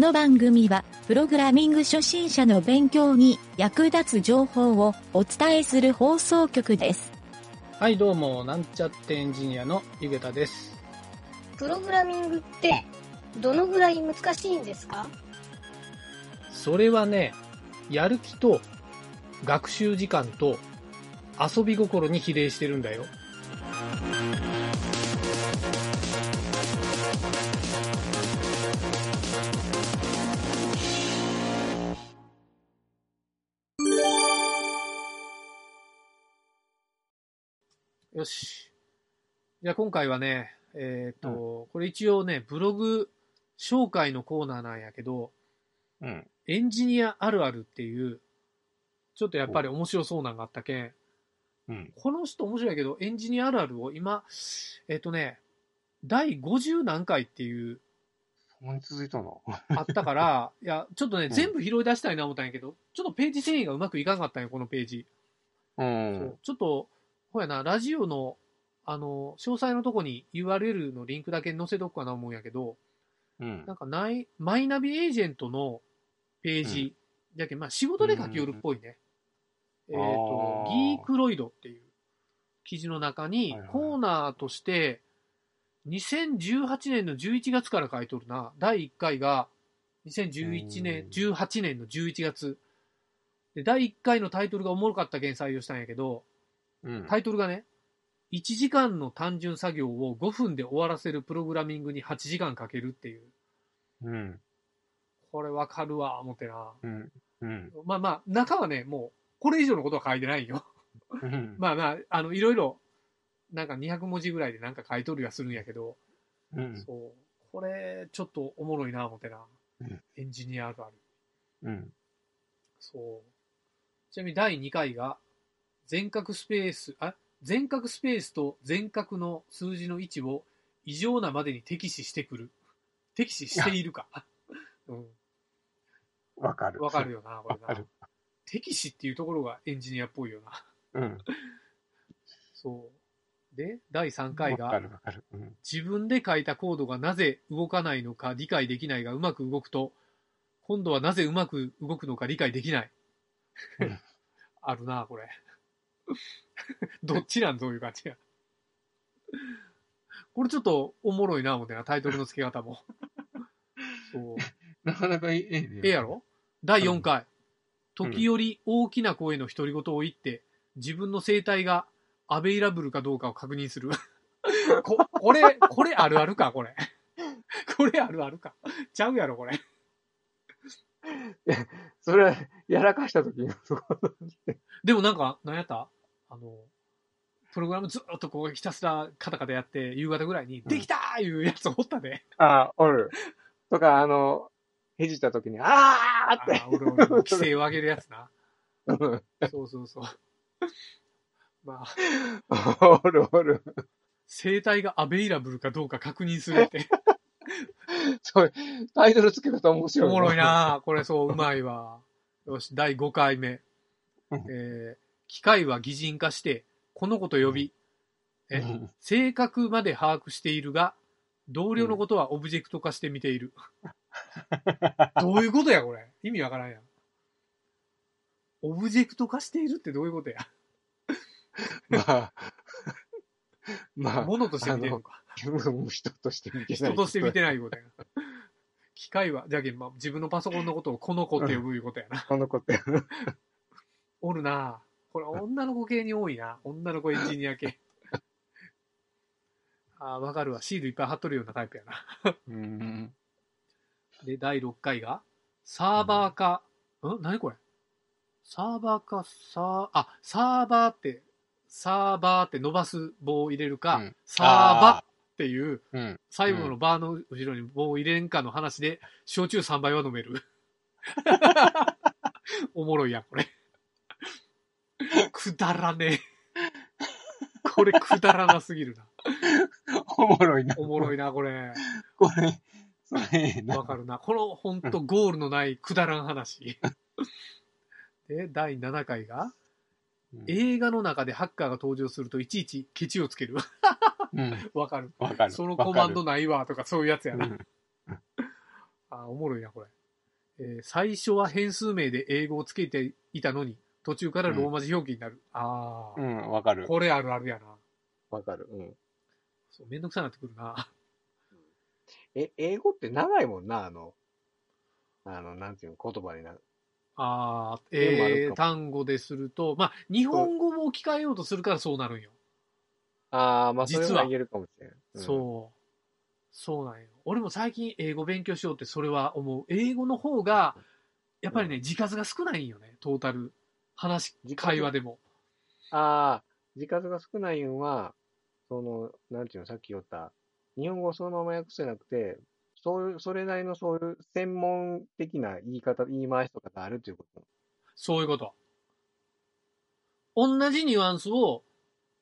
の番組は、プログラミング初心者の勉強に役立つ情報をお伝えする放送局です。はい、どうも、なんちゃってエンジニアのゆげたです。プログラミングってどのぐらい難しいんですか？それはね、やる気と学習時間と遊び心に比例してるんだよ。よし。じゃあ今回はね、えっ、と、これ一応ね、ブログ紹介のコーナーなんやけど、うん。エンジニアあるあるっていう、ちょっとやっぱり面白そうなのがあったけん、うん。この人面白いけど、エンジニアあるあるを今、えっ、とね、第50何回っていう、そんなに続いたの？あったから、いや、ちょっとね、ん全部拾い出したいな思ったんやけど、ちょっとページ遷移がうまくいかなかったんよ、このページ。うんちょっと、ほうやな、ラジオの、あの、詳細のとこに URL のリンクだけ載せとくかな思うんやけど、うんなんかない、マイナビエージェントのページ、だけどまあ仕事で書き寄るっぽいね。えっ、とギークロイドっていう記事の中にコーナーとして、2018年の11月から書いとるな。第1回が2011年、うん18年の11月。で、第1回のタイトルがおもろかったけん採用したんやけど、うん。タイトルがね、1時間の単純作業を5分で終わらせるプログラミングに8時間かけるっていう。うん。これわかるわ、思ってな。うん。うん。まあまあ、中はね、もう、これ以上のことは書いてないよ。うん。まあまあ、あの、いろいろ、なんか200文字ぐらいでなんか書いとるやするんやけど、うん。そう。これ、ちょっとおもろいな、思ってなうん。エンジニアあるある。うん。そう。ちなみに第2回が、全角スペース、あ全角スペースと全角の数字の位置を異常なまでに敵視してくる。敵視しているか。うん。わかる。わかるよな、これな。敵視っていうところがエンジニアっぽいよな。うん。そう。で、第3回が、るわかる。うん。自分で書いたコードがなぜ動かないのか理解できないがうまく動くと、今度はなぜうまく動くのか理解できないうん。あるな、これ。どっちなんどういう感じや。これちょっとおもろいな、思ってな、タイトルの付け方も。そう。なかなかいいね。ええやろ？第4回。うん時折大きな声の独り言を言って、自分の生態がアベイラブルかどうかを確認する。こ、これ、これあるあるか、これ。これあるあるか。ちゃうやろ、これ。それは、やらかした時に、そこでもなんか、何やった？あの、プログラムずっとこうひたすらカタカタやって、夕方ぐらいに、んできたーいうやつおったで。あ、おる。とか、あの、へじった時に、あーあって。ー俺俺 規制を上げるやつな。うんそうそうそう。まあ、おるおる。生態がアベイラブルかどうか確認するって。そう、タイトルつけ方面白い。おもろい。なこれそう、うまいわ。よし、第5回目。うんえー機械は擬人化して、この子と呼び、えうん正確まで把握しているが、同僚のことはオブジェクト化して見ている。どういうことや、これ。意味わからんやん。オブジェクト化しているってどういうことや。まあ、まあ、ものとして見てるのか。人として見てない。人として見てないことや。機械は、じゃけん、まあ、自分のパソコンのことをこの子って呼ぶいうことやな。この子って。おるなこれ女の子系に多いな。女の子エンジニア系。ああ、わかるわ。シールいっぱい貼っとるようなタイプやな。うん。で、第6回が、サーバー化、ん何これ？サーバー化、サー、あ、サーバーって、サーバーって伸ばす棒を入れるか、うんサーバーっていう、うん。最後のバーの後ろに棒を入れんかの話で、焼酎3杯は飲める。おもろいやん、これ。くだらねえ。これくだらなすぎるな。おもろいな。おもろいな、これ。これ、それ。わかるな。このほんとゴールのないくだらん話。で、第7回が、うん映画の中でハッカーが登場するといちいちケチをつける。うん。わかる。わかる。そのコマンドわないわとかそういうやつやな。かるあおもろいな、これ。えー最初は変数名で英語をつけていたのに、途中からローマ字表記になる。ああ、うん、わかる。これあるあるやな。わかる。うん。そうめんどくさくなってくるな。え、英語って長いもんな、あの、あの、なんていうの、言葉になる。ああ、でもあるかもえー、単語ですると、まあ、日本語も置き換えようとするからそうなるんよ。ああ、まあ、それ実はは言えるかもしれん。うんそう。そうなんよ。俺も最近英語勉強しようってそれは思う。英語の方が、やっぱりね、字数が少ないんよね、トータル。話会話でも。ああ、字数が少ないんは、その、なんていうの、さっき言った、日本語をそのまま訳すじゃなくて、そういう、それなりのそういう専門的な言い方、言い回しとかがあるということ。そういうこと。同じニュアンスを、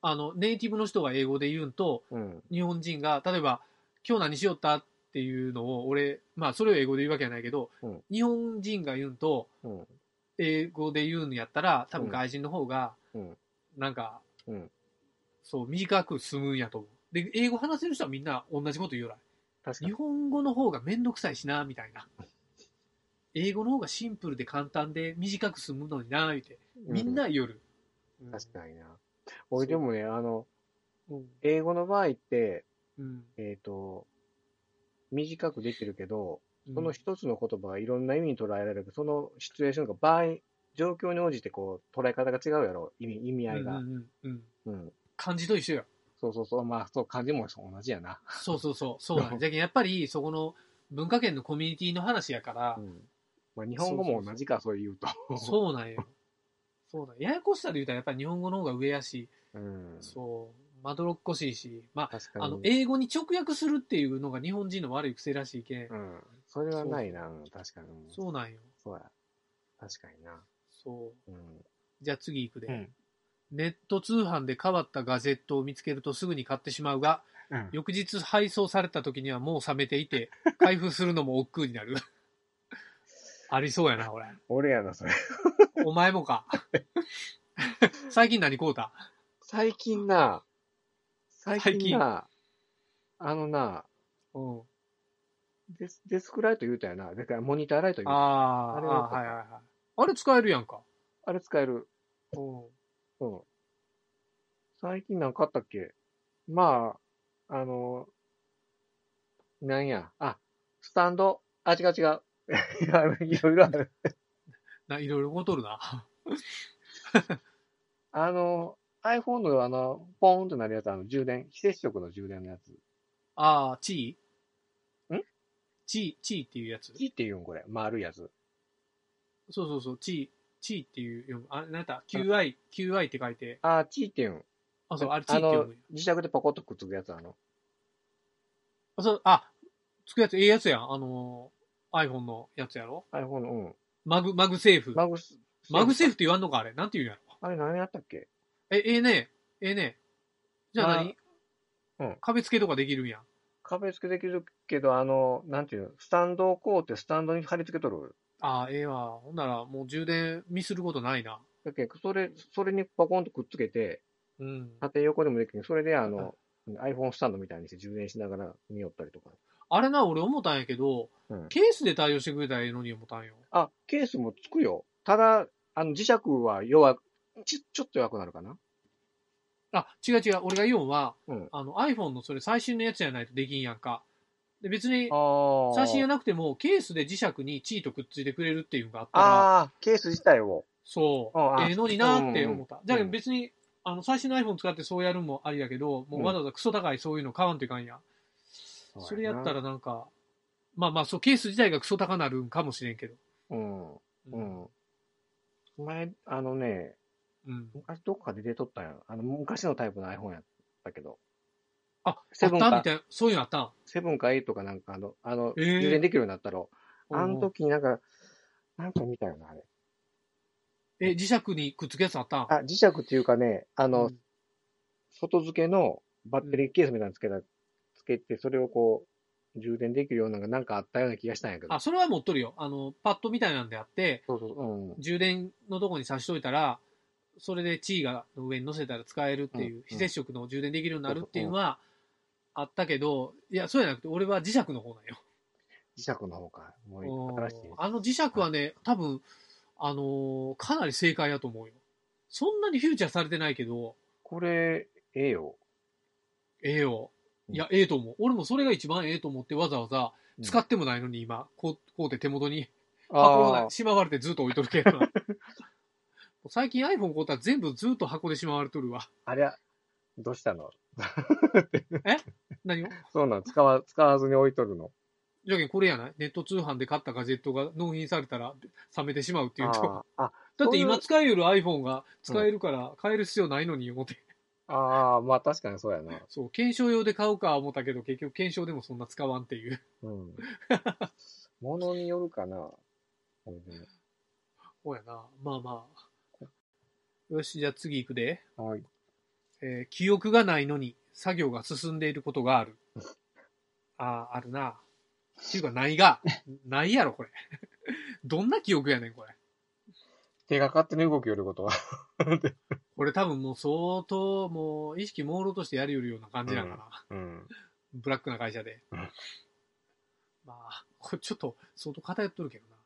あの、ネイティブの人が英語で言うんと、うん。日本人が、例えば、今日何しよったっていうのを、俺、まあ、それを英語で言うわけじゃないけど、うん日本人が言うんと、うん。英語で言うんやったら、多うん分外人の方が、うん。なんか、うん。そう、短く済むんやと思う。で、英語話せる人はみんな同じこと言うら。日確かに。本語の方がめんどくさいしな、みたいな。英語の方がシンプルで簡単で短く済むのにな、言うて。みんな言うん、確かにな。俺でもね、あの、うん。英語の場合って、うん。えっ、と、短くできるけど、うんその一つの言葉がいろんな意味に捉えられるそのシチュエーションが場合、状況に応じてこう、捉え方が違うやろ、意味、意味合いが。うんうんうんうん。うん。漢字と一緒よ。そうそうそう。まあ、そう、漢字も同じやな。そうそうそう。そうなんじゃけんやっぱり、そこの文化圏のコミュニティの話やからう、ん。まあ、日本語も同じか、そう言うと。そうなんよ。そうなんややこしさで言うたらやっぱり日本語の方が上やし、うん。そう、まどろっこしいし、まあ、確かに。あの、英語に直訳するっていうのが日本人の悪い癖らしいけん、うん。それはないな、うん確かに。うんそうなんよ。そうや。確かにな。そう。うん。じゃあ次行くで。うん。ネット通販で変わったガジェットを見つけるとすぐに買ってしまうが、うん。翌日配送された時にはもう冷めていて、開封するのも億劫になる。ありそうやな、これ。俺やな、それ。お前もか。最近何買うた？最近な、最最近近な、あのな、うん。デスデスクライト言うたよな。だからモニターライト言うた。あーあー、あれははいはいはい。あれ使えるやんか。あれ使える。うん。うん。最近なんかあったっけ？まあ、あの、なんや。あ、スタンド？あ、違う違う。いろいろある。な、いろいろごとるな。あの、iPhone のあの、ポーンとなるやつ、あの、充電、非接触の充電のやつ。ああ、チー？ん？チー、チーっていうやつ？G って言うんこれ。丸いやつ。そうそうそう、チー、チーっていう読む。あ、なんやった ?QI、QI って書いて。あ、G って言うん。あ、そう、あれチーって読むんや。磁石でパコッとくっつくやつ、あの。あ、そう、あ、つくやつ、ええやつやん。あのー、iPhone のやつやろ？iPhone の、うん。マグ、 MagSafe。マグス。 MagSafe って言わんのかあれ？なんて言うんやろ？あれ何やったっけ？え、ええねええねじゃあ何、まあうん壁付けとかできるんや。壁付けできるけど、あの、なんていうの、スタンドをこうってスタンドに貼り付けとる？ああ、ええわ。ほんなら、もう充電ミスることないな。だけどそれ、それにパコンとくっつけて、うん。縦横でもできる。それで、あの、iPhone スタンドみたいにして充電しながら見よったりとか。あれな、俺思ったんやけど、うんケースで対応してくれたらええのに思ったんよ。あ、ケースもつくよ。ただ、あの、磁石は弱く、ち、ちょっと弱くなるかな。あ、違う違う。俺が言うんは、うんあの iPhone のそれ最新のやつじゃないとできんやんか。で別に。最新やなくても、ケースで磁石にチートくっついてくれるっていうのがあったら、ああ、ケース自体を。そうええのになって思った。うんじゃあ別に、あの、最新の iPhone 使ってそうやるんもありやけど、もうわざわざクソ高いそういうの買わんといかんやん。それやったらなんか、まあまあ、そう、ケース自体がクソ高なるんかもしれんけど。うん。うう。ん。前、あのね、うん。昔どっかで出とったんや。あの、昔のタイプの iPhone やったけど。あ、セブンかあったみたいな、そういうのあったんセブンか8かなんかあの、あの、えー充電できるようになったろ。あのうん時になんか、なんか見たよな、あれ。え、磁石にくっつくやつあったんあ、磁石っていうかね、あの、うん外付けのバッテリーケースみたいなのつけた、つけて、それをこう、充電できるようなのがなんかあったような気がしたんやけど。あ、それは持っとるよ。あの、パッドみたいなんであって、そうそうそう、うん。充電のとこに挿しといたら、それでチーがの上に乗せたら使えるっていう、うん非接触の充電できるようになるっていうのはあったけど、いや、そうじゃなくて、俺は磁石の方なんよ。磁石の方か。もううん新しい。あの磁石はね、多分、あのーかなり正解やと思うよ。そんなにフューチャーされてないけど、これ、ええよ。ええよ。いや、ええと思う。俺もそれが一番ええと思ってわざわざ使ってもないのに今、こう、こうで手元に箱しまわれてずっと置いとるけどな。最近 iPhone 買ったら全部ずっと箱でしまわれとるわ。あ、あれは、どうしたの？何を？そうなの使わ、使わずに置いとるの？じゃけんこれやない？ネット通販で買ったガジェットが納品されたら冷めてしまうっていうと。ああ、だって今使える iPhone が使えるから変える必要ないのに思って。ああ、まあ確かにそうやな。そう、検証用で買うか思ったけど結局検証でもそんな使わんっていう。うん。ものによるかな。そうやな。まあまあ。よし、じゃあ次行くで。はい。えー記憶がないのに作業が進んでいることがある。ああ、あるな。っていうか、ないが。ないやろ、これ。どんな記憶やねん、これ。手が勝手に動きよることは。これ多分もう相当、もう意識朦朧としてやりよるような感じなんかな。うん。ブラックな会社で。うんまあ、これちょっと相当偏っとるけどな。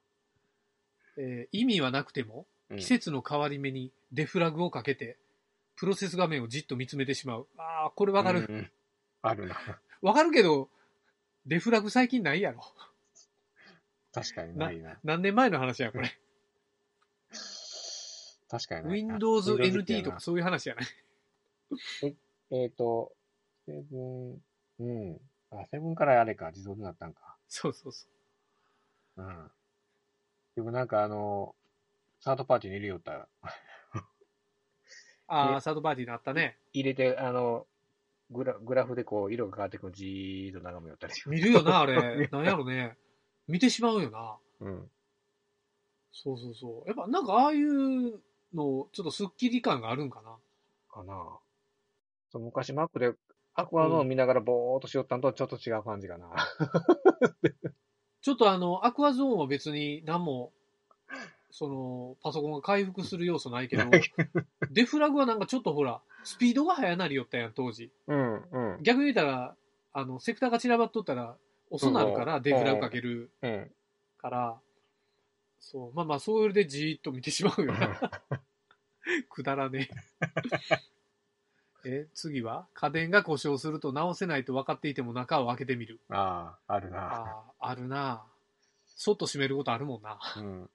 えー意味はなくても、うん季節の変わり目にデフラグをかけて、プロセス画面をじっと見つめてしまう。ああ、これわかる。うんうんあるな。わかるけど、デフラグ最近ないやろ。確かにないな。何年前の話や、これ。確かにないな。Windows NT とかそういう話やない。えっ、と、セブン、うん。あ、セブンからあれか、自動になったんか。そうそうそう。うん。でもなんかあの、サードパーティーに入れよったら、ああ、ねサードパーティーになったね。入れて、あの、グラグラフでこう、色が変わってくるのじーっと眺めよったりし見るよな、あれ。なんやろね。見てしまうよな。うん。そうそうそう。やっぱなんかああいうの、ちょっとスッキリ感があるんかな。かなそう昔 Mac でアクアゾーン見ながらぼーっとしよったんとちょっと違う感じかな。ちょっとあの、アクアゾーンは別に何も、その、パソコンが回復する要素ないけど、デフラグはなんかちょっとほら、スピードが速なりよったやん、当時。うん、うん、逆に言ったら、あの、セクターが散らばっとったら、遅なるから、うんデフラグかけるうん。から、そう、まあまあ、それでじーっと見てしまうよな。くだらねえ。え、次は？家電が故障すると直せないと分かっていても中を開けてみる。ああ、あるな。ああ、あるなそっと閉めることあるもんな。うん。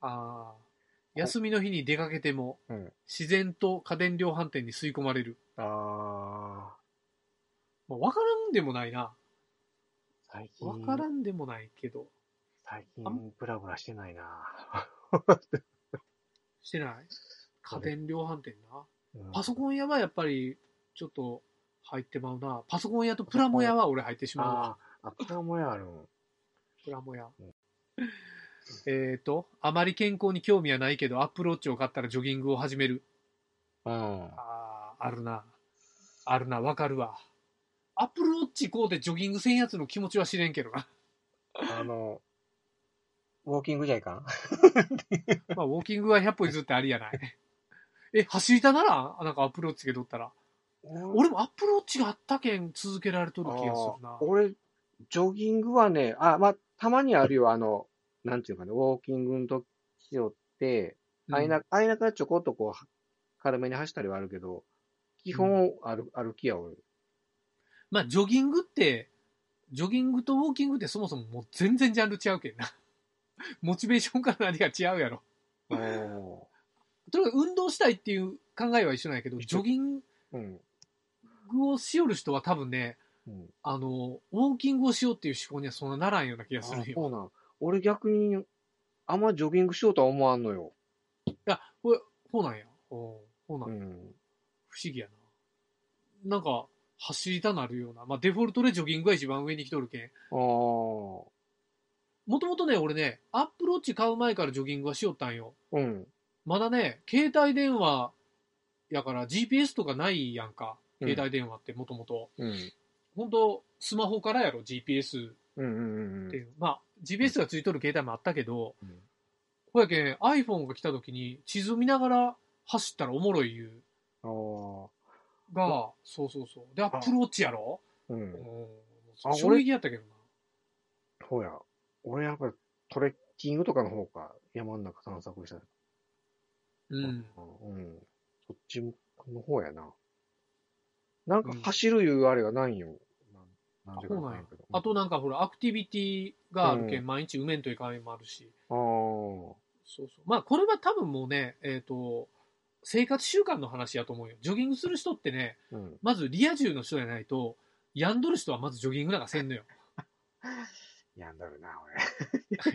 ああ。休みの日に出かけても、うん自然と家電量販店に吸い込まれる。ああ、まあ、分からんでもないな。最近、分からんでもないけど。最近、ブラブラしてないな。してない？家電量販店な。うんパソコン屋はやっぱり、ちょっと入ってまうな。パソコン屋とプラモ屋は俺入ってしまうわ。ああ、あ、プラモやあるん。プラモ屋うん。えっと、あまり健康に興味はないけど、アップローチを買ったらジョギングを始める。うん。ああ、あるな。あるな、わかるわ。アップルウォッチこうでジョギングせんやつの気持ちは知れんけどな。あの、ウォーキングじゃいかん まあ、ウォーキングは100歩譲ってありやない。え、走りたならなんかアップルウォッチつけとったら。俺もアップルウォッチがあったけん続けられとる気がするな。俺、ジョギングはね、あ、まあ、たまにあるよ、あの、なんていうかね、ウォーキングの時よって、うんあいな、あいなからちょこっとこう、軽めに走ったりはあるけど、基本歩、歩きや、俺。まあ、ジョギングって、ジョギングとウォーキングってそもそももう全然ジャンル違うけんな。モチベーションから何が違うやろ。お とにかく運動したいっていう考えは一緒なんやけど、ジョギンうん。グをしよる人は多分ね、うん。あの、ウォーキングをしようっていう思考にはそんなならんような気がするよ。あそうなん。俺逆に、あんまジョギングしようとは思わんのよ。いや、これ、そうなんや。おうそうなんや。うん。不思議やな。なんか、走りたなるような。まあ、デフォルトでジョギングが一番上に来とるけん。ああ。もともとね、俺ね、アップローチ買う前からジョギングはしよったんよ。うん。まだね、携帯電話やから GPS とかないやんか。うん携帯電話ってもともと。うん。本当スマホからやろ、GPS うんうんうんっていう。まあ、GPS がついとる携帯もあったけど、うん。ほやけん iPhone が来た時に地図見ながら走ったらおもろいいうああ。が、そうそうそう。で、アップローチやろ？う。うん衝撃やったけどな。そうや。俺やっぱりトレッキングとかの方か、山の中散策したら。うん。うん。そっちの方やな。なんか走るいうあれがないんよ。なんなんでかわからんけど。あとなんかほら、アクティビティがあるけん、うん毎日埋めんといかんもあるし。あーそうそう。まあ、これは多分もうね、えっ、と、生活習慣の話やと思うよ。ジョギングする人ってね、うん。まずリア充の人じゃないと、病んどる人はまずジョギングなんかせんのよ。やんだるな、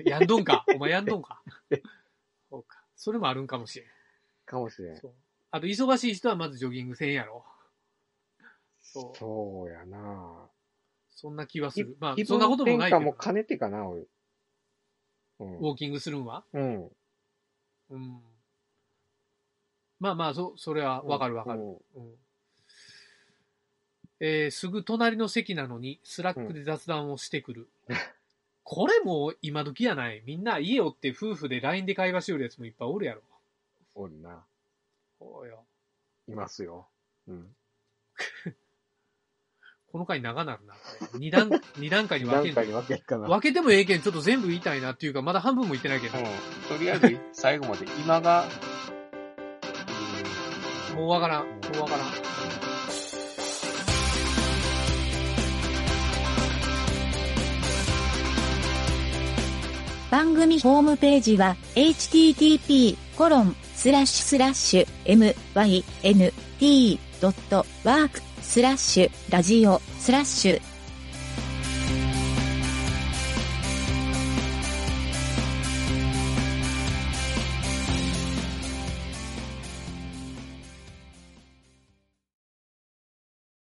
や んどんか？お前やんどんか？そうか。それもあるんかもしれん。俺。かもしれん。そう。あと、忙しい人はまずジョギングせんやろ。そう。そうやな。そんな気はする。まあ気、そんなこともないけども。兼ねてかな、俺。うんウォーキングするんは？うん。うん。まあまあ、そ、それはわかるわかる。うんうんえーすぐ隣の席なのに、 Slack で雑談をしてくる。これも今時やない。みんな家おって夫婦で LINE で会話しよるやつもいっぱいおるやろ。おるな。そうよ。いますよ。うん。この回長なるな。二段、二段階に分けん何回に分けるかな。分けてもええけん、ちょっと全部言いたいなっていうか、まだ半分も言ってないけど、うん。とりあえず、最後まで、今が、もうわからん。もうわからん。番組ホームページは http:// mynt.work スラッシュラジオスラッシュ